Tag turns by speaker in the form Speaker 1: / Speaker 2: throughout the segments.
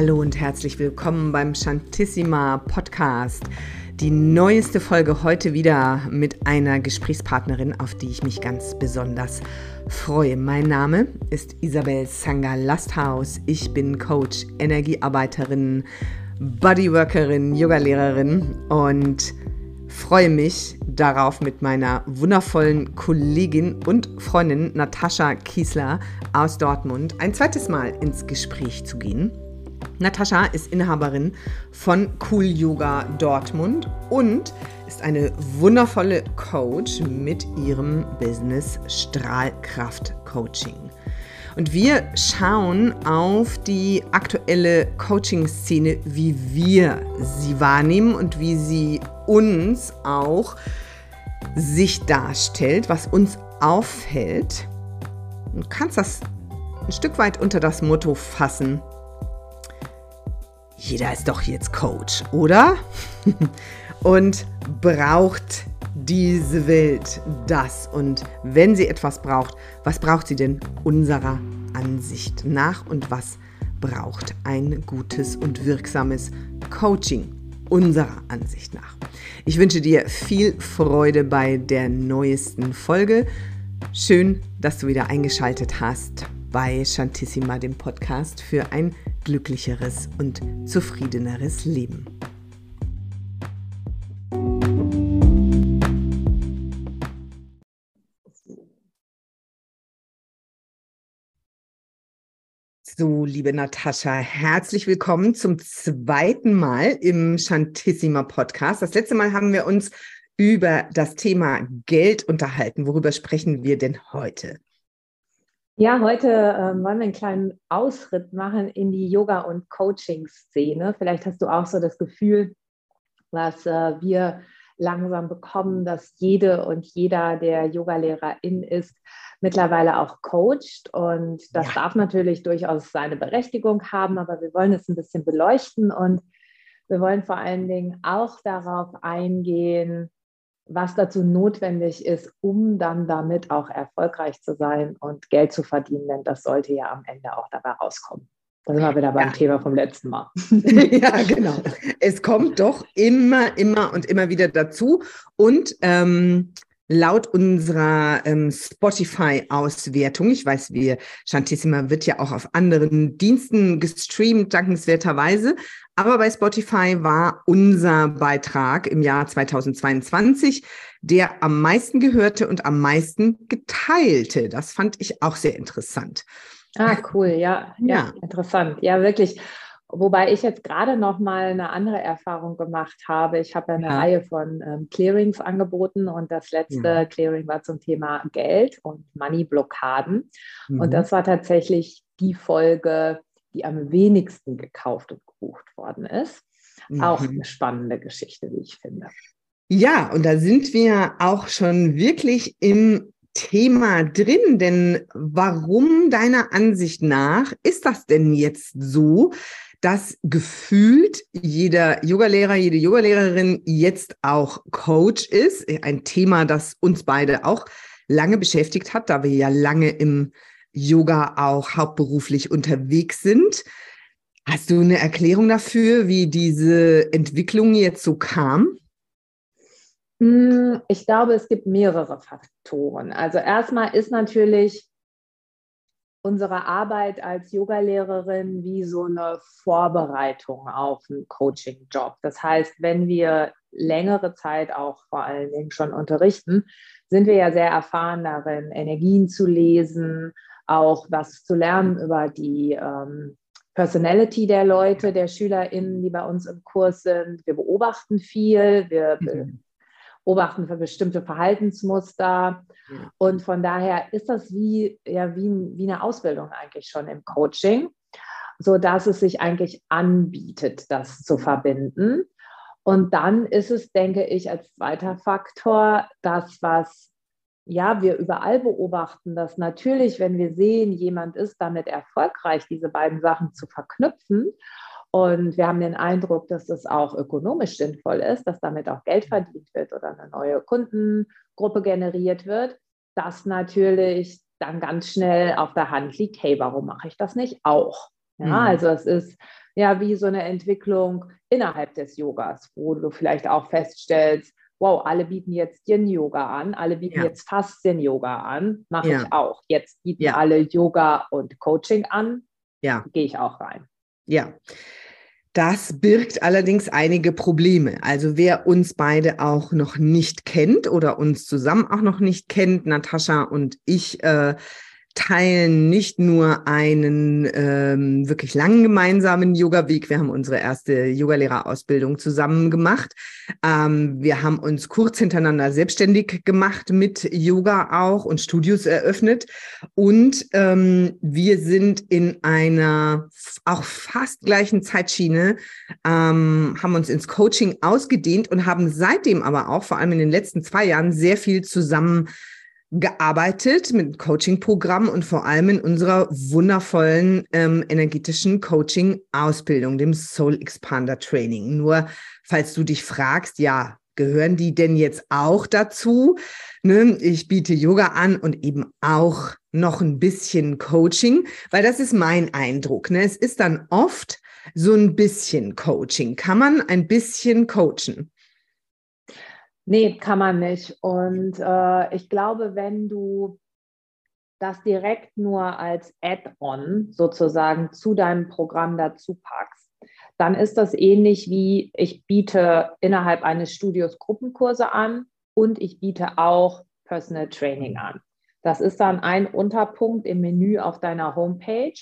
Speaker 1: Hallo und herzlich willkommen beim Shantissima Podcast. Die neueste Folge heute wieder mit einer Gesprächspartnerin, auf die ich mich ganz besonders freue. Mein Name ist Isabel Sanger Lasthaus. Ich bin Coach, Energiearbeiterin, Bodyworkerin, Yogalehrerin und freue mich darauf, mit meiner wundervollen Kollegin und Freundin Natascha Kiesler aus Dortmund ein zweites Mal ins Gespräch zu gehen. Natascha ist Inhaberin von Cool Yoga Dortmund und ist eine wundervolle Coach mit ihrem Business Strahlkraft Coaching. Und wir schauen auf die aktuelle Coaching-Szene, wie wir sie wahrnehmen und wie sie uns auch sich darstellt, was uns auffällt. Du kannst das ein Stück weit unter das Motto fassen, jeder ist doch jetzt Coach, oder? und braucht diese Welt das? Und wenn sie etwas braucht, was braucht sie denn unserer Ansicht nach? Und was braucht ein gutes und wirksames Coaching unserer Ansicht nach? Ich wünsche dir viel Freude bei der neuesten Folge. Schön, dass du wieder eingeschaltet hast bei Shantissima, dem Podcast für ein glücklicheres und zufriedeneres Leben. So, liebe Natascha, herzlich willkommen zum zweiten Mal im Shantissima Podcast. Das letzte Mal haben wir uns über das Thema Geld unterhalten. Worüber sprechen wir denn heute?
Speaker 2: Ja, heute ähm, wollen wir einen kleinen Ausritt machen in die Yoga- und Coaching-Szene. Vielleicht hast du auch so das Gefühl, was äh, wir langsam bekommen, dass jede und jeder, der Yogalehrerin ist, mittlerweile auch coacht. Und das ja. darf natürlich durchaus seine Berechtigung haben, aber wir wollen es ein bisschen beleuchten und wir wollen vor allen Dingen auch darauf eingehen, was dazu notwendig ist, um dann damit auch erfolgreich zu sein und Geld zu verdienen, denn das sollte ja am Ende auch dabei rauskommen. Da sind wir wieder beim ja. Thema vom letzten Mal.
Speaker 1: ja, genau. Es kommt doch immer, immer und immer wieder dazu. Und ähm, laut unserer ähm, Spotify-Auswertung, ich weiß, wir, Shantissima wird ja auch auf anderen Diensten gestreamt, dankenswerterweise, aber bei Spotify war unser Beitrag im Jahr 2022 der am meisten gehörte und am meisten geteilte. Das fand ich auch sehr interessant.
Speaker 2: Ah, cool, ja, ja, ja. interessant. Ja, wirklich. Wobei ich jetzt gerade noch mal eine andere Erfahrung gemacht habe. Ich habe eine ja. Reihe von ähm, Clearings angeboten und das letzte ja. Clearing war zum Thema Geld und Money-Blockaden. Mhm. Und das war tatsächlich die Folge, die am wenigsten gekauft und gebucht worden ist. Mhm. Auch eine spannende Geschichte, wie ich finde.
Speaker 1: Ja, und da sind wir auch schon wirklich im Thema drin, denn warum deiner Ansicht nach ist das denn jetzt so, dass gefühlt jeder Yogalehrer, jede Yogalehrerin jetzt auch Coach ist? Ein Thema, das uns beide auch lange beschäftigt hat, da wir ja lange im Yoga auch hauptberuflich unterwegs sind. Hast du eine Erklärung dafür, wie diese Entwicklung jetzt so kam?
Speaker 2: Hm, ich glaube, es gibt mehrere Faktoren. Also erstmal ist natürlich unsere Arbeit als Yogalehrerin wie so eine Vorbereitung auf einen Coaching-Job. Das heißt, wenn wir längere Zeit auch vor allen Dingen schon unterrichten, sind wir ja sehr erfahren darin, Energien zu lesen, auch was zu lernen über die ähm, Personality der Leute, der SchülerInnen, die bei uns im Kurs sind. Wir beobachten viel, wir mhm. beobachten für bestimmte Verhaltensmuster. Und von daher ist das wie, ja, wie, wie eine Ausbildung eigentlich schon im Coaching, sodass es sich eigentlich anbietet, das zu verbinden. Und dann ist es, denke ich, als zweiter Faktor das, was ja, wir überall beobachten, dass natürlich, wenn wir sehen, jemand ist damit erfolgreich, diese beiden Sachen zu verknüpfen, und wir haben den Eindruck, dass es auch ökonomisch sinnvoll ist, dass damit auch Geld verdient wird oder eine neue Kundengruppe generiert wird, dass natürlich dann ganz schnell auf der Hand liegt, hey, warum mache ich das nicht auch? Ja, mhm. also es ist ja wie so eine Entwicklung innerhalb des Yogas, wo du vielleicht auch feststellst, wow, alle bieten jetzt Yin-Yoga an, alle bieten ja. jetzt Faszien-Yoga an, mache ja. ich auch. Jetzt bieten ja. alle Yoga und Coaching an, ja. gehe ich auch rein.
Speaker 1: Ja. Das birgt allerdings einige Probleme. Also wer uns beide auch noch nicht kennt oder uns zusammen auch noch nicht kennt, Natascha und ich, äh, teilen nicht nur einen ähm, wirklich langen gemeinsamen Yoga-Weg. Wir haben unsere erste Yogalehrerausbildung zusammen gemacht. Ähm, wir haben uns kurz hintereinander selbstständig gemacht mit Yoga auch und Studios eröffnet. Und ähm, wir sind in einer auch fast gleichen Zeitschiene, ähm, haben uns ins Coaching ausgedehnt und haben seitdem aber auch, vor allem in den letzten zwei Jahren, sehr viel zusammen gearbeitet mit Coaching-Programm und vor allem in unserer wundervollen ähm, energetischen Coaching-Ausbildung, dem Soul Expander Training. Nur falls du dich fragst, ja, gehören die denn jetzt auch dazu? Ne? Ich biete Yoga an und eben auch noch ein bisschen Coaching, weil das ist mein Eindruck. Ne? Es ist dann oft so ein bisschen Coaching. Kann man ein bisschen coachen?
Speaker 2: Nee, kann man nicht. Und äh, ich glaube, wenn du das direkt nur als Add-on sozusagen zu deinem Programm dazu packst, dann ist das ähnlich wie ich biete innerhalb eines Studios Gruppenkurse an und ich biete auch Personal Training an. Das ist dann ein Unterpunkt im Menü auf deiner Homepage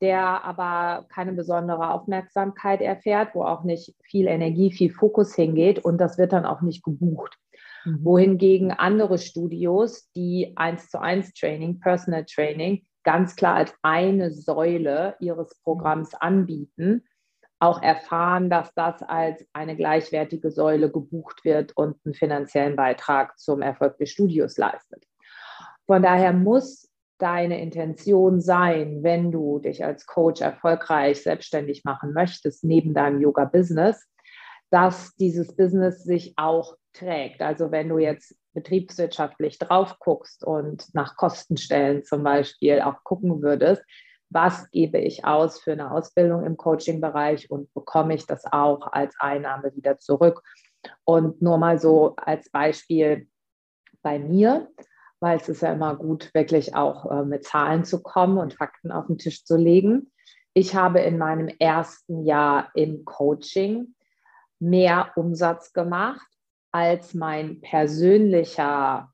Speaker 2: der aber keine besondere Aufmerksamkeit erfährt, wo auch nicht viel Energie, viel Fokus hingeht und das wird dann auch nicht gebucht. Mhm. Wohingegen andere Studios, die eins zu eins Training, Personal Training, ganz klar als eine Säule ihres Programms anbieten, auch erfahren, dass das als eine gleichwertige Säule gebucht wird und einen finanziellen Beitrag zum Erfolg des Studios leistet. Von daher muss deine Intention sein, wenn du dich als Coach erfolgreich selbstständig machen möchtest, neben deinem Yoga-Business, dass dieses Business sich auch trägt. Also wenn du jetzt betriebswirtschaftlich drauf guckst und nach Kostenstellen zum Beispiel auch gucken würdest, was gebe ich aus für eine Ausbildung im Coaching-Bereich und bekomme ich das auch als Einnahme wieder zurück? Und nur mal so als Beispiel bei mir weil es ist ja immer gut, wirklich auch äh, mit Zahlen zu kommen und Fakten auf den Tisch zu legen. Ich habe in meinem ersten Jahr im Coaching mehr Umsatz gemacht als mein persönlicher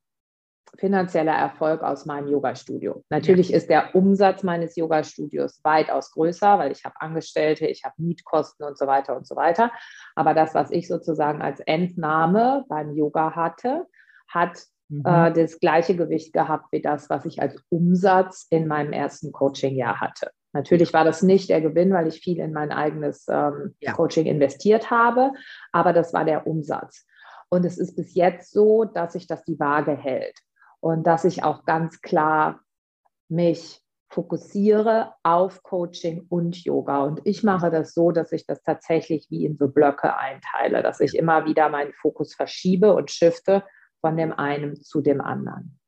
Speaker 2: finanzieller Erfolg aus meinem Yoga-Studio. Natürlich ja. ist der Umsatz meines Yoga-Studios weitaus größer, weil ich habe Angestellte, ich habe Mietkosten und so weiter und so weiter. Aber das, was ich sozusagen als Entnahme beim Yoga hatte, hat mhm. äh, das gleiche Gewicht gehabt wie das, was ich als Umsatz in meinem ersten Coaching-Jahr hatte. Natürlich war das nicht der Gewinn, weil ich viel in mein eigenes ähm, ja. Coaching investiert habe, aber das war der Umsatz. Und es ist bis jetzt so, dass sich das die Waage hält und dass ich auch ganz klar mich fokussiere auf Coaching und Yoga. Und ich mache das so, dass ich das tatsächlich wie in so Blöcke einteile, dass ich immer wieder meinen Fokus verschiebe und shifte von dem einen zu dem anderen.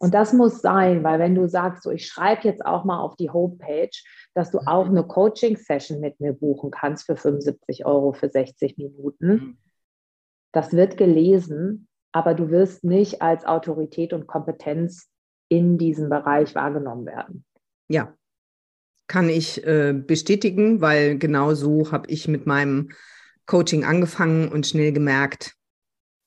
Speaker 2: Und das muss sein, weil wenn du sagst, so ich schreibe jetzt auch mal auf die Homepage, dass du auch eine Coaching-Session mit mir buchen kannst für 75 Euro für 60 Minuten. Mhm. Das wird gelesen, aber du wirst nicht als Autorität und Kompetenz in diesem Bereich wahrgenommen werden.
Speaker 1: Ja, kann ich äh, bestätigen, weil genau so habe ich mit meinem Coaching angefangen und schnell gemerkt,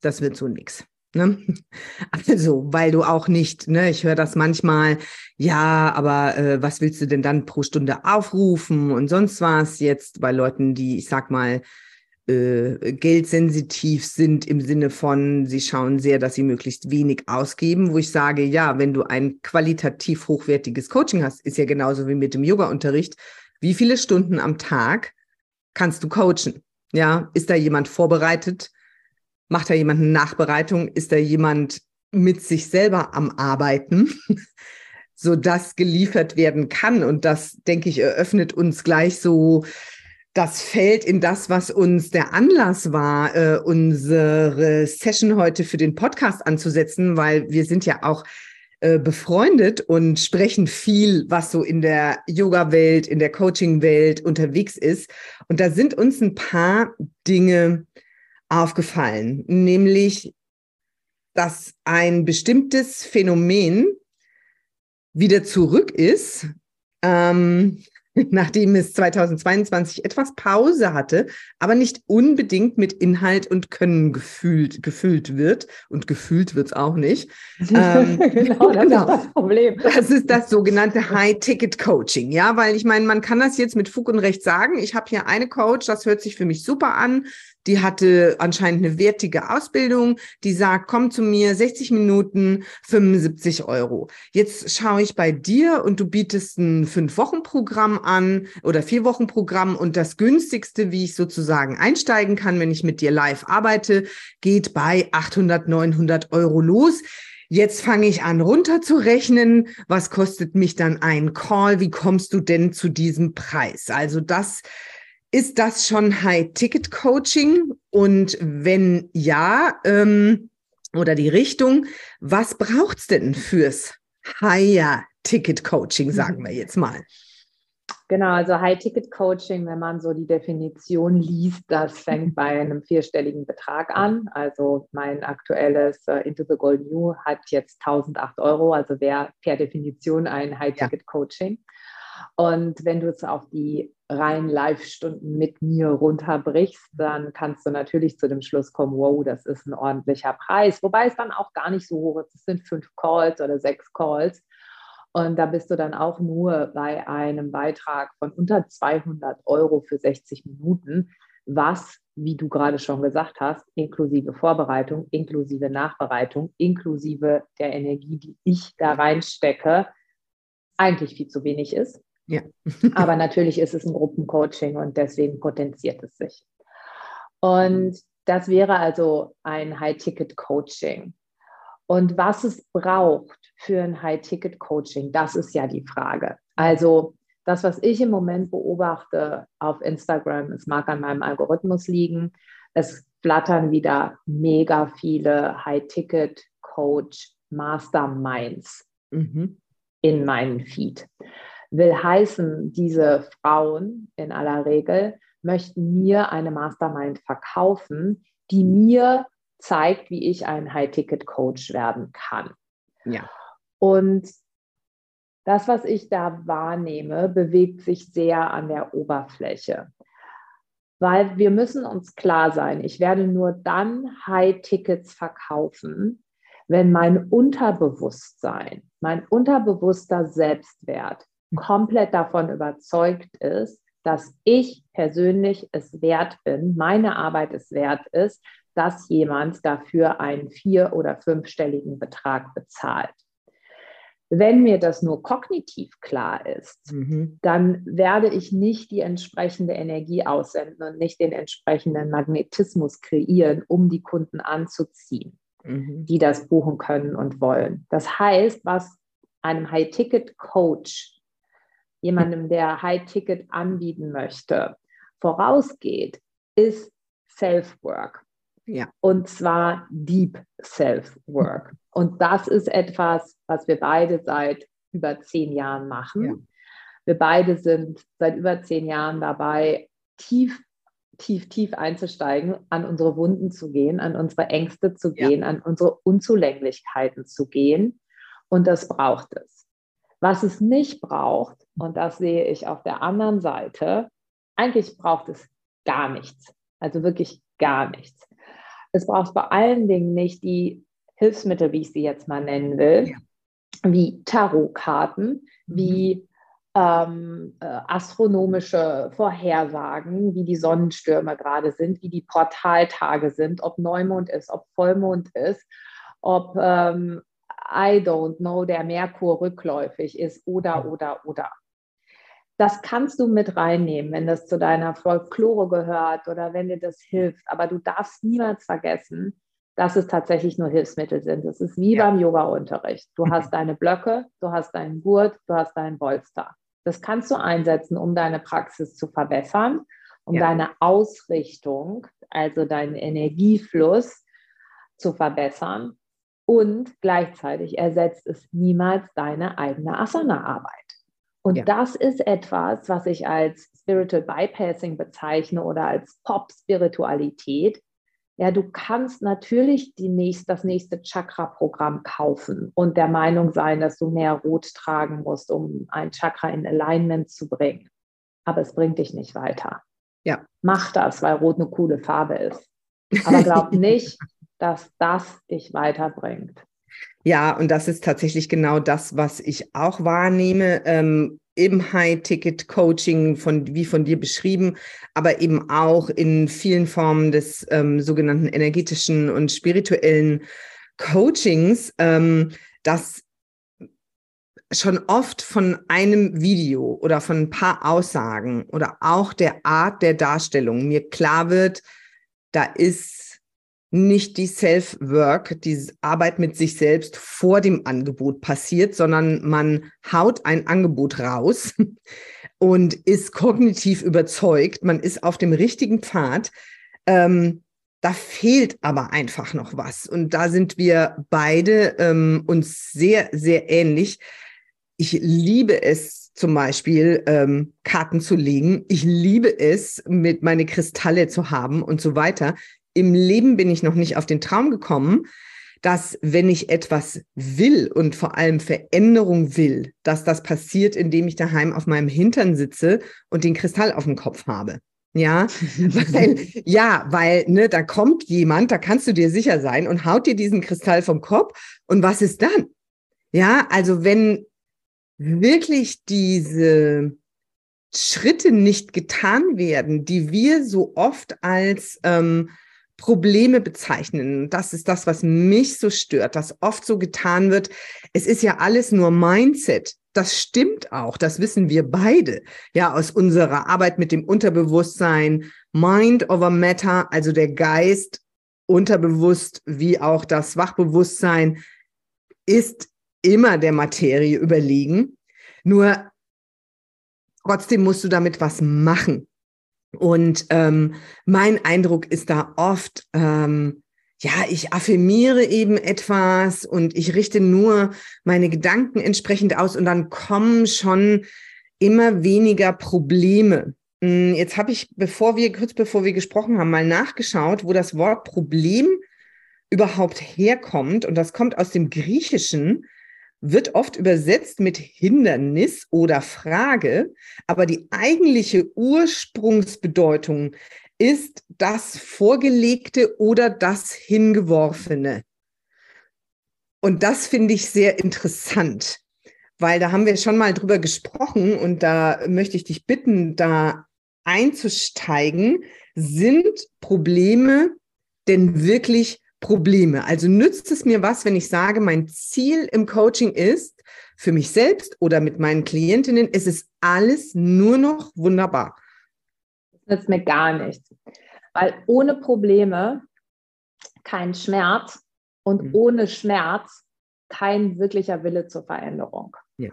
Speaker 1: das wird so nichts. Ne? Also, weil du auch nicht, ne, ich höre das manchmal, ja, aber äh, was willst du denn dann pro Stunde aufrufen und sonst was jetzt bei Leuten, die, ich sag mal, äh, geldsensitiv sind im Sinne von, sie schauen sehr, dass sie möglichst wenig ausgeben, wo ich sage, ja, wenn du ein qualitativ hochwertiges Coaching hast, ist ja genauso wie mit dem Yoga-Unterricht, wie viele Stunden am Tag kannst du coachen? Ja, ist da jemand vorbereitet? Macht da jemand eine Nachbereitung? Ist da jemand mit sich selber am Arbeiten, so dass geliefert werden kann? Und das, denke ich, eröffnet uns gleich so das Feld in das, was uns der Anlass war, äh, unsere Session heute für den Podcast anzusetzen, weil wir sind ja auch äh, befreundet und sprechen viel, was so in der Yoga-Welt, in der Coaching-Welt unterwegs ist. Und da sind uns ein paar Dinge aufgefallen, nämlich, dass ein bestimmtes Phänomen wieder zurück ist, ähm, nachdem es 2022 etwas Pause hatte, aber nicht unbedingt mit Inhalt und Können gefühlt, gefüllt wird. Und gefühlt wird es auch nicht.
Speaker 2: ähm, genau, das genau. ist das Problem.
Speaker 1: Das ist das sogenannte High-Ticket-Coaching. Ja, weil ich meine, man kann das jetzt mit Fug und Recht sagen. Ich habe hier eine Coach, das hört sich für mich super an die hatte anscheinend eine wertige Ausbildung, die sagt, komm zu mir, 60 Minuten, 75 Euro. Jetzt schaue ich bei dir und du bietest ein Fünf-Wochen-Programm an oder Vier-Wochen-Programm und das günstigste, wie ich sozusagen einsteigen kann, wenn ich mit dir live arbeite, geht bei 800, 900 Euro los. Jetzt fange ich an runterzurechnen. Was kostet mich dann ein Call? Wie kommst du denn zu diesem Preis? Also das ist das schon High-Ticket-Coaching? Und wenn ja, ähm, oder die Richtung, was braucht es denn fürs Higher-Ticket-Coaching, sagen wir jetzt mal?
Speaker 2: Genau, also High-Ticket-Coaching, wenn man so die Definition liest, das fängt bei einem vierstelligen Betrag an. Also mein aktuelles uh, Into the Gold New hat jetzt 1008 Euro, also wäre per Definition ein High-Ticket-Coaching. Ja. Und wenn du es auf die rein Live-Stunden mit mir runterbrichst, dann kannst du natürlich zu dem Schluss kommen, wow, das ist ein ordentlicher Preis. Wobei es dann auch gar nicht so hoch ist. Es sind fünf Calls oder sechs Calls. Und da bist du dann auch nur bei einem Beitrag von unter 200 Euro für 60 Minuten, was, wie du gerade schon gesagt hast, inklusive Vorbereitung, inklusive Nachbereitung, inklusive der Energie, die ich da reinstecke, eigentlich viel zu wenig ist. Ja. Aber natürlich ist es ein Gruppencoaching und deswegen potenziert es sich. Und das wäre also ein High-Ticket-Coaching. Und was es braucht für ein High-Ticket-Coaching, das ist ja die Frage. Also das, was ich im Moment beobachte auf Instagram, es mag an meinem Algorithmus liegen, es flattern wieder mega viele High-Ticket-Coach-Masterminds mhm. in meinen Feed will heißen, diese Frauen in aller Regel möchten mir eine Mastermind verkaufen, die mir zeigt, wie ich ein High-Ticket-Coach werden kann. Ja. Und das, was ich da wahrnehme, bewegt sich sehr an der Oberfläche. Weil wir müssen uns klar sein, ich werde nur dann High-Tickets verkaufen, wenn mein Unterbewusstsein, mein unterbewusster Selbstwert komplett davon überzeugt ist, dass ich persönlich es wert bin, meine Arbeit es wert ist, dass jemand dafür einen vier- oder fünfstelligen Betrag bezahlt. Wenn mir das nur kognitiv klar ist, mhm. dann werde ich nicht die entsprechende Energie aussenden und nicht den entsprechenden Magnetismus kreieren, um die Kunden anzuziehen, mhm. die das buchen können und wollen. Das heißt, was einem High-Ticket-Coach jemandem, der High-Ticket anbieten möchte, vorausgeht, ist Self-Work. Ja. Und zwar Deep Self-Work. Und das ist etwas, was wir beide seit über zehn Jahren machen. Ja. Wir beide sind seit über zehn Jahren dabei, tief, tief, tief einzusteigen, an unsere Wunden zu gehen, an unsere Ängste zu gehen, ja. an unsere Unzulänglichkeiten zu gehen. Und das braucht es. Was es nicht braucht, und das sehe ich auf der anderen Seite, eigentlich braucht es gar nichts. Also wirklich gar nichts. Es braucht vor allen Dingen nicht die Hilfsmittel, wie ich sie jetzt mal nennen will, ja. wie Tarotkarten, mhm. wie ähm, äh, astronomische Vorhersagen, wie die Sonnenstürme gerade sind, wie die Portaltage sind, ob Neumond ist, ob Vollmond ist, ob ähm, I don't know, der Merkur rückläufig ist oder, oder, oder. Das kannst du mit reinnehmen, wenn das zu deiner Folklore gehört oder wenn dir das hilft. Aber du darfst niemals vergessen, dass es tatsächlich nur Hilfsmittel sind. Es ist wie ja. beim Yoga-Unterricht. Du hast deine Blöcke, du hast deinen Gurt, du hast deinen Bolster. Das kannst du einsetzen, um deine Praxis zu verbessern, um ja. deine Ausrichtung, also deinen Energiefluss zu verbessern. Und gleichzeitig ersetzt es niemals deine eigene Asana-Arbeit. Und ja. das ist etwas, was ich als Spiritual Bypassing bezeichne oder als Pop-Spiritualität. Ja, du kannst natürlich die nächst, das nächste Chakra-Programm kaufen und der Meinung sein, dass du mehr Rot tragen musst, um ein Chakra in Alignment zu bringen. Aber es bringt dich nicht weiter. Ja. Mach das, weil Rot eine coole Farbe ist. Aber glaub nicht, dass das dich weiterbringt.
Speaker 1: Ja, und das ist tatsächlich genau das, was ich auch wahrnehme. Ähm, im High-Ticket-Coaching, von, wie von dir beschrieben, aber eben auch in vielen Formen des ähm, sogenannten energetischen und spirituellen Coachings, ähm, dass schon oft von einem Video oder von ein paar Aussagen oder auch der Art der Darstellung mir klar wird, da ist nicht die Self-Work, die Arbeit mit sich selbst vor dem Angebot passiert, sondern man haut ein Angebot raus und ist kognitiv überzeugt, man ist auf dem richtigen Pfad. Ähm, da fehlt aber einfach noch was. Und da sind wir beide ähm, uns sehr, sehr ähnlich. Ich liebe es zum Beispiel, ähm, Karten zu legen. Ich liebe es, mit meine Kristalle zu haben und so weiter im Leben bin ich noch nicht auf den Traum gekommen, dass wenn ich etwas will und vor allem Veränderung will, dass das passiert, indem ich daheim auf meinem Hintern sitze und den Kristall auf dem Kopf habe. Ja, weil, ja, weil, ne, da kommt jemand, da kannst du dir sicher sein und haut dir diesen Kristall vom Kopf. Und was ist dann? Ja, also wenn wirklich diese Schritte nicht getan werden, die wir so oft als ähm, Probleme bezeichnen. Das ist das, was mich so stört, dass oft so getan wird. Es ist ja alles nur Mindset. Das stimmt auch. Das wissen wir beide. Ja, aus unserer Arbeit mit dem Unterbewusstsein. Mind over Matter, also der Geist, unterbewusst wie auch das Wachbewusstsein, ist immer der Materie überlegen. Nur trotzdem musst du damit was machen. Und ähm, mein Eindruck ist da oft, ähm, ja, ich affirmiere eben etwas und ich richte nur meine Gedanken entsprechend aus und dann kommen schon immer weniger Probleme. Hm, jetzt habe ich, bevor wir, kurz bevor wir gesprochen haben, mal nachgeschaut, wo das Wort Problem überhaupt herkommt. Und das kommt aus dem Griechischen wird oft übersetzt mit Hindernis oder Frage, aber die eigentliche Ursprungsbedeutung ist das Vorgelegte oder das Hingeworfene. Und das finde ich sehr interessant, weil da haben wir schon mal drüber gesprochen und da möchte ich dich bitten, da einzusteigen. Sind Probleme denn wirklich Probleme. Also nützt es mir was, wenn ich sage, mein Ziel im Coaching ist, für mich selbst oder mit meinen Klientinnen, es ist alles nur noch wunderbar.
Speaker 2: Das nützt mir gar nichts. Weil ohne Probleme kein Schmerz und mhm. ohne Schmerz kein wirklicher Wille zur Veränderung. Ja.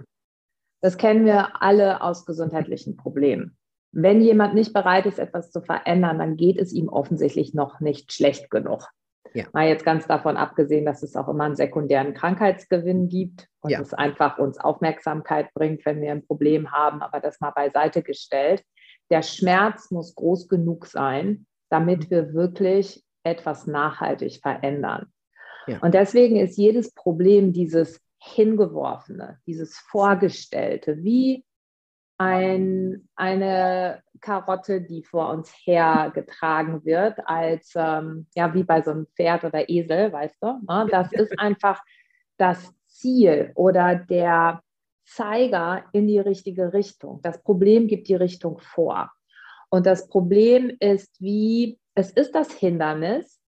Speaker 2: Das kennen wir alle aus gesundheitlichen Problemen. Wenn jemand nicht bereit ist, etwas zu verändern, dann geht es ihm offensichtlich noch nicht schlecht genug. Ja. Mal jetzt ganz davon abgesehen, dass es auch immer einen sekundären Krankheitsgewinn gibt und ja. es einfach uns Aufmerksamkeit bringt, wenn wir ein Problem haben, aber das mal beiseite gestellt. Der Schmerz muss groß genug sein, damit mhm. wir wirklich etwas nachhaltig verändern. Ja. Und deswegen ist jedes Problem dieses Hingeworfene, dieses Vorgestellte, wie ein, eine Karotte, die vor uns hergetragen wird, als ähm, ja wie bei so einem Pferd oder Esel, weißt du? Ne? Das ist einfach das Ziel oder der Zeiger in die richtige Richtung. Das Problem gibt die Richtung vor. Und das Problem ist wie, es ist das Hindernis,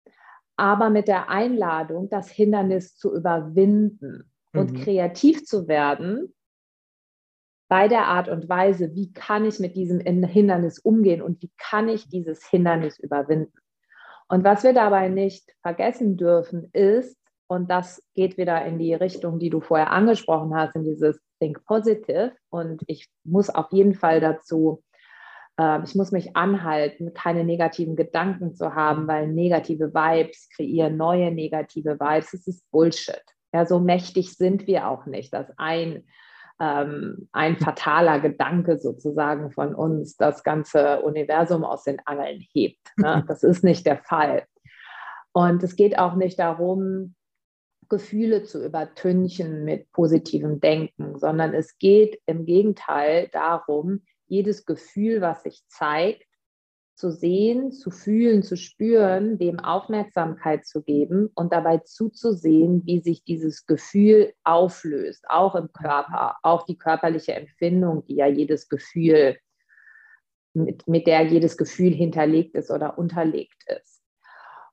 Speaker 2: aber mit der Einladung, das Hindernis zu überwinden und mhm. kreativ zu werden bei der Art und Weise, wie kann ich mit diesem Hindernis umgehen und wie kann ich dieses Hindernis überwinden. Und was wir dabei nicht vergessen dürfen, ist, und das geht wieder in die Richtung, die du vorher angesprochen hast, in dieses Think Positive. Und ich muss auf jeden Fall dazu äh, ich muss mich anhalten, keine negativen Gedanken zu haben, weil negative Vibes kreieren neue negative Vibes. Das ist Bullshit. Ja, so mächtig sind wir auch nicht, dass ein, ähm, ein fataler Gedanke sozusagen von uns das ganze Universum aus den Angeln hebt. Ne? Das ist nicht der Fall. Und es geht auch nicht darum, Gefühle zu übertünchen mit positivem Denken, sondern es geht im Gegenteil darum, jedes Gefühl, was sich zeigt, zu sehen, zu fühlen, zu spüren, dem Aufmerksamkeit zu geben und dabei zuzusehen, wie sich dieses Gefühl auflöst, auch im Körper, auch die körperliche Empfindung, die ja jedes Gefühl, mit, mit der jedes Gefühl hinterlegt ist oder unterlegt ist.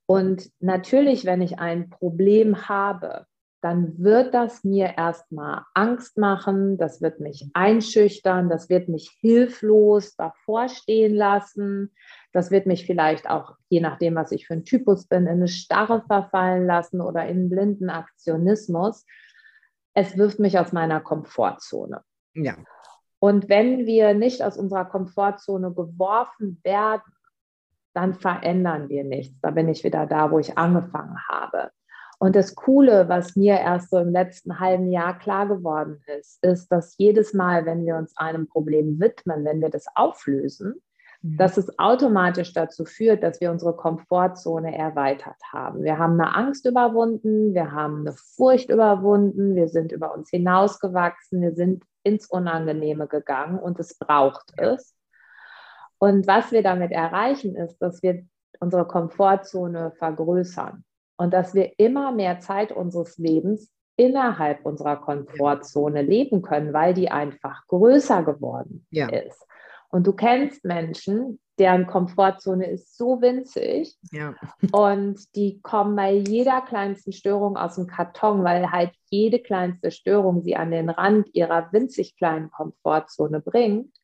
Speaker 2: Und natürlich, wenn ich ein Problem habe, dann wird das mir erstmal Angst machen, das wird mich einschüchtern, das wird mich hilflos davor stehen lassen, das wird mich vielleicht auch, je nachdem, was ich für ein Typus bin, in eine Starre verfallen lassen oder in einen blinden Aktionismus. Es wirft mich aus meiner Komfortzone. Ja. Und wenn wir nicht aus unserer Komfortzone geworfen werden, dann verändern wir nichts. Da bin ich wieder da, wo ich angefangen habe. Und das Coole, was mir erst so im letzten halben Jahr klar geworden ist, ist, dass jedes Mal, wenn wir uns einem Problem widmen, wenn wir das auflösen, mhm. dass es automatisch dazu führt, dass wir unsere Komfortzone erweitert haben. Wir haben eine Angst überwunden, wir haben eine Furcht überwunden, wir sind über uns hinausgewachsen, wir sind ins Unangenehme gegangen und es braucht es. Und was wir damit erreichen, ist, dass wir unsere Komfortzone vergrößern und dass wir immer mehr Zeit unseres Lebens innerhalb unserer Komfortzone leben können, weil die einfach größer geworden ja. ist. Und du kennst Menschen, deren Komfortzone ist so winzig ja. und die kommen bei jeder kleinsten Störung aus dem Karton, weil halt jede kleinste Störung sie an den Rand ihrer winzig kleinen Komfortzone bringt.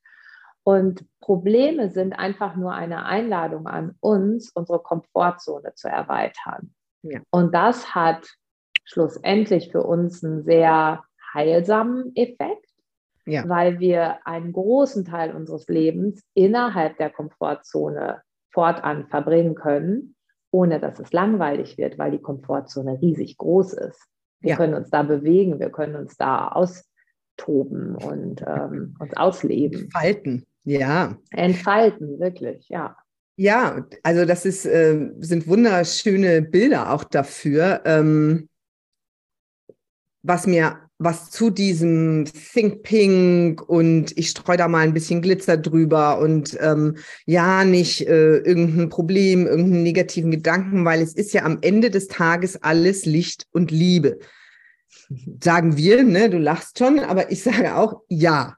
Speaker 2: Und Probleme sind einfach nur eine Einladung an uns, unsere Komfortzone zu erweitern. Ja. Und das hat schlussendlich für uns einen sehr heilsamen Effekt, ja. weil wir einen großen Teil unseres Lebens innerhalb der Komfortzone fortan verbringen können, ohne dass es langweilig wird, weil die Komfortzone riesig groß ist. Wir ja. können uns da bewegen, wir können uns da austoben und ähm, uns ausleben.
Speaker 1: Entfalten, ja.
Speaker 2: Entfalten, wirklich, ja.
Speaker 1: Ja, also das ist, äh, sind wunderschöne Bilder auch dafür. Ähm, was mir, was zu diesem Think Pink und ich streue da mal ein bisschen Glitzer drüber und ähm, ja, nicht äh, irgendein Problem, irgendeinen negativen Gedanken, weil es ist ja am Ende des Tages alles Licht und Liebe. Sagen wir, ne, du lachst schon, aber ich sage auch ja.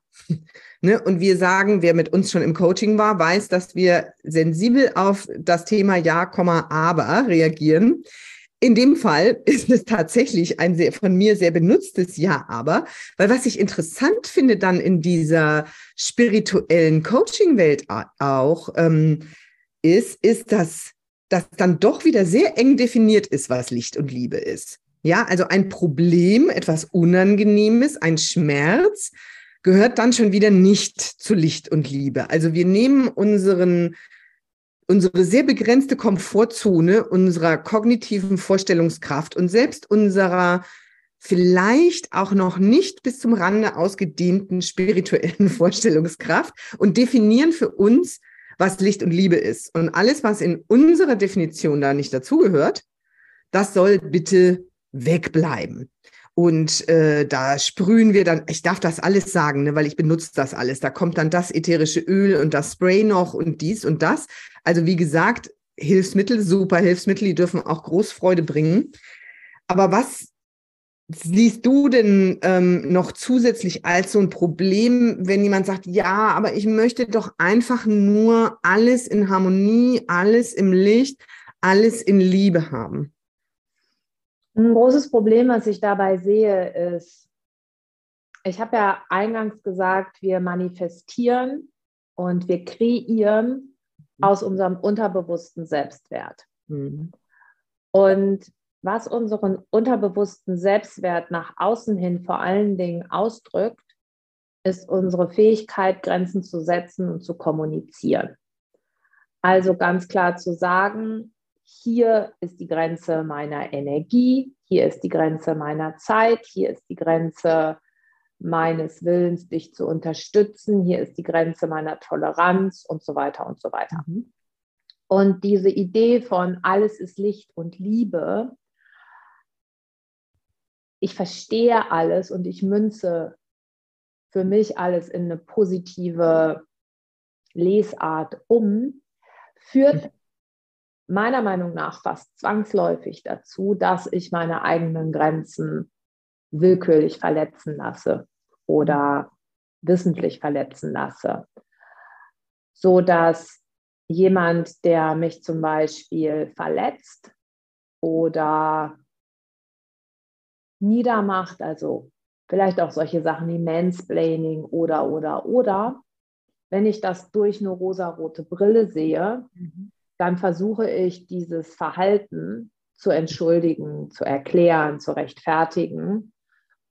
Speaker 1: Ne? Und wir sagen, wer mit uns schon im Coaching war, weiß, dass wir sensibel auf das Thema Ja, aber reagieren. In dem Fall ist es tatsächlich ein sehr, von mir sehr benutztes Ja, aber, weil was ich interessant finde dann in dieser spirituellen Coaching-Welt auch, ähm, ist, ist, dass das dann doch wieder sehr eng definiert ist, was Licht und Liebe ist. Ja, also ein Problem, etwas Unangenehmes, ein Schmerz, gehört dann schon wieder nicht zu Licht und Liebe. Also wir nehmen unseren, unsere sehr begrenzte Komfortzone unserer kognitiven Vorstellungskraft und selbst unserer vielleicht auch noch nicht bis zum Rande ausgedehnten spirituellen Vorstellungskraft und definieren für uns, was Licht und Liebe ist. Und alles, was in unserer Definition da nicht dazugehört, das soll bitte wegbleiben. Und äh, da sprühen wir dann, ich darf das alles sagen, ne, weil ich benutze das alles. Da kommt dann das ätherische Öl und das Spray noch und dies und das. Also wie gesagt, Hilfsmittel, super Hilfsmittel, die dürfen auch Großfreude bringen. Aber was siehst du denn ähm, noch zusätzlich als so ein Problem, wenn jemand sagt, ja, aber ich möchte doch einfach nur alles in Harmonie, alles im Licht, alles in Liebe haben?
Speaker 2: Ein großes Problem, was ich dabei sehe, ist, ich habe ja eingangs gesagt, wir manifestieren und wir kreieren mhm. aus unserem unterbewussten Selbstwert. Mhm. Und was unseren unterbewussten Selbstwert nach außen hin vor allen Dingen ausdrückt, ist unsere Fähigkeit, Grenzen zu setzen und zu kommunizieren. Also ganz klar zu sagen, hier ist die Grenze meiner Energie, hier ist die Grenze meiner Zeit, hier ist die Grenze meines Willens, dich zu unterstützen, hier ist die Grenze meiner Toleranz und so weiter und so weiter. Mhm. Und diese Idee von alles ist Licht und Liebe, ich verstehe alles und ich münze für mich alles in eine positive Lesart um, führt meiner Meinung nach fast zwangsläufig dazu, dass ich meine eigenen Grenzen willkürlich verletzen lasse oder wissentlich verletzen lasse, so dass jemand, der mich zum Beispiel verletzt oder niedermacht, also vielleicht auch solche Sachen wie Mansplaining oder, oder, oder, wenn ich das durch eine rosarote Brille sehe, mhm. Dann versuche ich dieses Verhalten zu entschuldigen, zu erklären, zu rechtfertigen,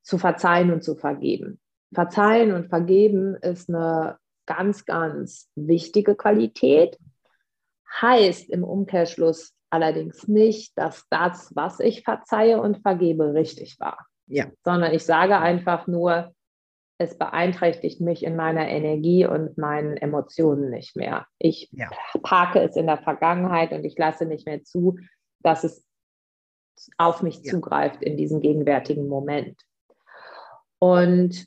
Speaker 2: zu verzeihen und zu vergeben. Verzeihen und vergeben ist eine ganz, ganz wichtige Qualität. Heißt im Umkehrschluss allerdings nicht, dass das, was ich verzeihe und vergebe, richtig war. Ja. Sondern ich sage einfach nur, es beeinträchtigt mich in meiner Energie und meinen Emotionen nicht mehr. Ich ja. parke es in der Vergangenheit und ich lasse nicht mehr zu, dass es auf mich ja. zugreift in diesem gegenwärtigen Moment. Und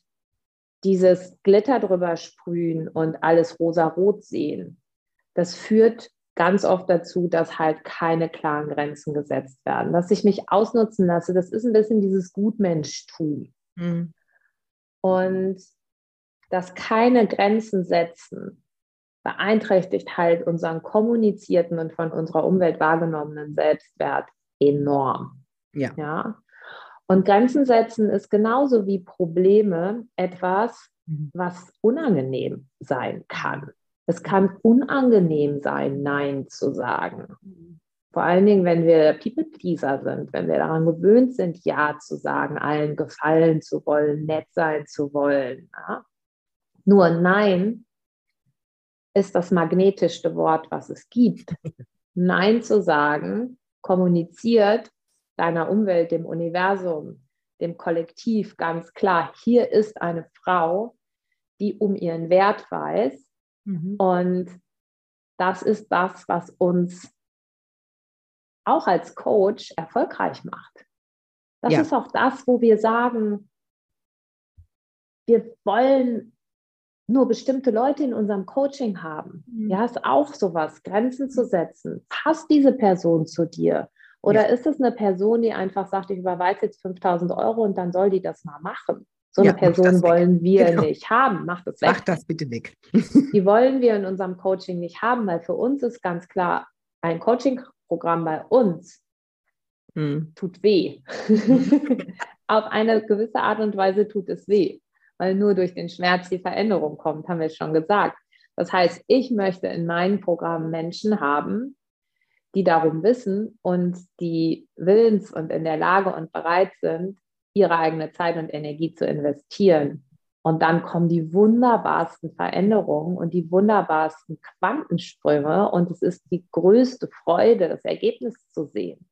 Speaker 2: dieses Glitter drüber sprühen und alles rosa-rot sehen, das führt ganz oft dazu, dass halt keine klaren Grenzen gesetzt werden. Dass ich mich ausnutzen lasse, das ist ein bisschen dieses Gutmenschtum. Mhm. Und dass keine Grenzen setzen, beeinträchtigt halt unseren kommunizierten und von unserer Umwelt wahrgenommenen Selbstwert enorm. Ja. ja? Und Grenzen setzen ist genauso wie Probleme etwas, mhm. was unangenehm sein kann. Es kann unangenehm sein, Nein zu sagen. Vor allen Dingen, wenn wir People-Pleaser sind, wenn wir daran gewöhnt sind, Ja zu sagen, allen gefallen zu wollen, nett sein zu wollen. Ja? Nur Nein ist das magnetischste Wort, was es gibt. Nein zu sagen kommuniziert deiner Umwelt, dem Universum, dem Kollektiv ganz klar, hier ist eine Frau, die um ihren Wert weiß. Mhm. Und das ist das, was uns auch als Coach erfolgreich macht. Das ja. ist auch das, wo wir sagen, wir wollen nur bestimmte Leute in unserem Coaching haben. Mhm. Ja, ist auch sowas, Grenzen zu setzen. Passt diese Person zu dir? Oder ja. ist es eine Person, die einfach sagt, ich überweise jetzt 5000 Euro und dann soll die das mal machen? So eine ja, Person wollen wir genau. nicht haben. Mach das weg.
Speaker 1: Mach das bitte weg.
Speaker 2: die wollen wir in unserem Coaching nicht haben, weil für uns ist ganz klar, ein Coaching-Programm bei uns hm. tut weh. Auf eine gewisse Art und Weise tut es weh, weil nur durch den Schmerz die Veränderung kommt, haben wir schon gesagt. Das heißt, ich möchte in meinen Programmen Menschen haben, die darum wissen und die willens und in der Lage und bereit sind, ihre eigene Zeit und Energie zu investieren. Und dann kommen die wunderbarsten Veränderungen und die wunderbarsten Quantensprünge. Und es ist die größte Freude, das Ergebnis zu sehen.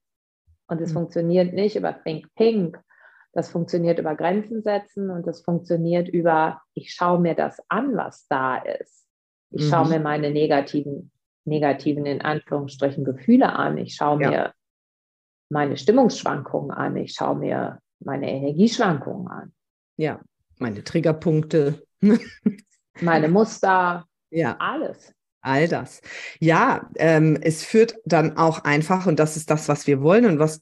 Speaker 2: Und es mhm. funktioniert nicht über Think Pink. Das funktioniert über Grenzen setzen und das funktioniert über, ich schaue mir das an, was da ist. Ich schaue mhm. mir meine negativen negativen, in Anführungsstrichen, Gefühle an. Ich schaue ja. mir meine Stimmungsschwankungen an. Ich schaue mir meine Energieschwankungen an.
Speaker 1: Ja, meine Triggerpunkte.
Speaker 2: meine Muster. Ja. Alles.
Speaker 1: All das. Ja, ähm, es führt dann auch einfach, und das ist das, was wir wollen und was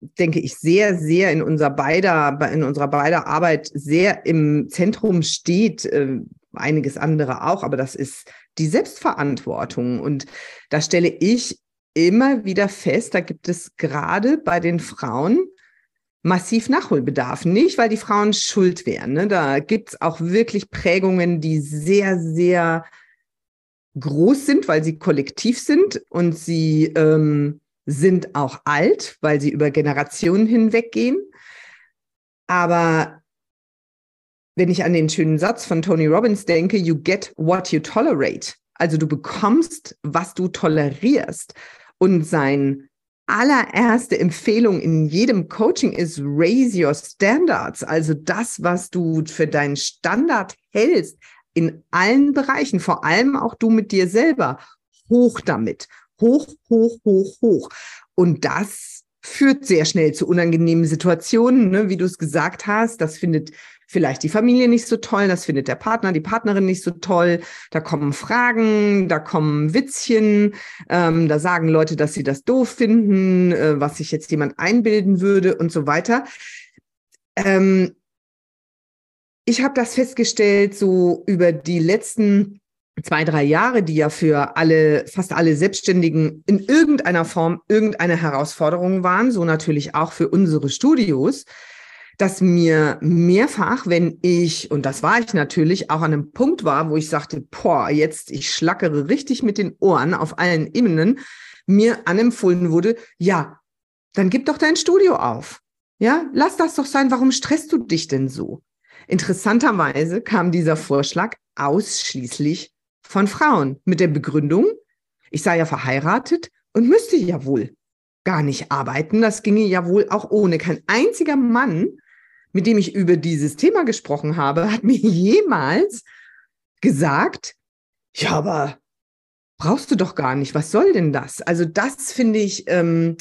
Speaker 1: denke ich, sehr, sehr in unserer beider, in unserer beider Arbeit sehr im Zentrum steht, äh, einiges andere auch, aber das ist die Selbstverantwortung. Und da stelle ich immer wieder fest, da gibt es gerade bei den Frauen massiv Nachholbedarf. Nicht, weil die Frauen schuld wären. Ne? Da gibt es auch wirklich Prägungen, die sehr, sehr groß sind, weil sie kollektiv sind und sie ähm, sind auch alt, weil sie über Generationen hinweggehen. Aber wenn ich an den schönen Satz von Tony Robbins denke, you get what you tolerate. Also du bekommst, was du tolerierst. Und sein allererste Empfehlung in jedem Coaching ist raise your standards. Also das, was du für deinen Standard hältst, in allen Bereichen, vor allem auch du mit dir selber, hoch damit. Hoch, hoch, hoch, hoch. Und das führt sehr schnell zu unangenehmen Situationen, ne? wie du es gesagt hast. Das findet vielleicht die Familie nicht so toll, das findet der Partner, die Partnerin nicht so toll. Da kommen Fragen, da kommen Witzchen, ähm, da sagen Leute, dass sie das doof finden, äh, was sich jetzt jemand einbilden würde und so weiter. Ähm, ich habe das festgestellt, so über die letzten zwei, drei Jahre, die ja für alle, fast alle Selbstständigen in irgendeiner Form irgendeine Herausforderung waren, so natürlich auch für unsere Studios, dass mir mehrfach, wenn ich, und das war ich natürlich, auch an einem Punkt war, wo ich sagte, boah, jetzt, ich schlackere richtig mit den Ohren auf allen Ebenen, mir anempfohlen wurde, ja, dann gib doch dein Studio auf. Ja, lass das doch sein. Warum stresst du dich denn so? Interessanterweise kam dieser Vorschlag ausschließlich von Frauen mit der Begründung, ich sei ja verheiratet und müsste ja wohl gar nicht arbeiten. Das ginge ja wohl auch ohne. Kein einziger Mann, mit dem ich über dieses Thema gesprochen habe, hat mir jemals gesagt, ja, aber brauchst du doch gar nicht. Was soll denn das? Also das finde ich ähm,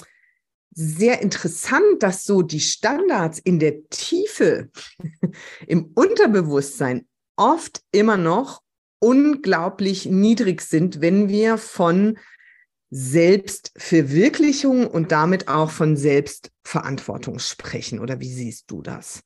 Speaker 1: sehr interessant, dass so die Standards in der Tiefe, im Unterbewusstsein oft immer noch unglaublich niedrig sind, wenn wir von Selbstverwirklichung und damit auch von Selbstverantwortung sprechen. Oder wie siehst du das?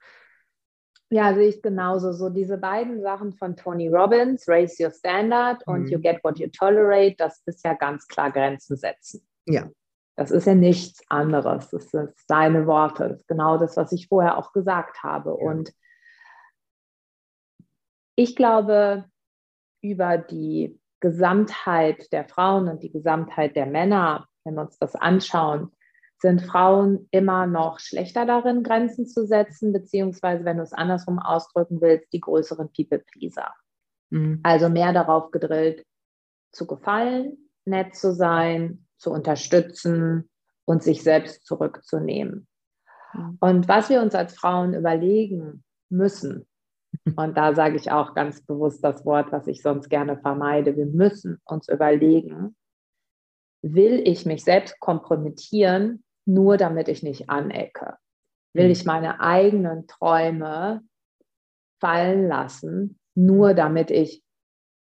Speaker 2: Ja, sehe ich genauso. So diese beiden Sachen von Tony Robbins, Raise Your Standard und mhm. You Get What You Tolerate, das ist ja ganz klar Grenzen setzen.
Speaker 1: Ja.
Speaker 2: Das ist ja nichts anderes. Das sind deine Worte. Das ist genau das, was ich vorher auch gesagt habe. Ja. Und ich glaube, über die Gesamtheit der Frauen und die Gesamtheit der Männer, wenn wir uns das anschauen, sind Frauen immer noch schlechter darin, Grenzen zu setzen, beziehungsweise, wenn du es andersrum ausdrücken willst, die größeren People-Pleaser. Mhm. Also mehr darauf gedrillt, zu gefallen, nett zu sein, zu unterstützen und sich selbst zurückzunehmen. Mhm. Und was wir uns als Frauen überlegen müssen, und da sage ich auch ganz bewusst das Wort, was ich sonst gerne vermeide. Wir müssen uns überlegen, will ich mich selbst kompromittieren, nur damit ich nicht anecke? Will hm. ich meine eigenen Träume fallen lassen, nur damit ich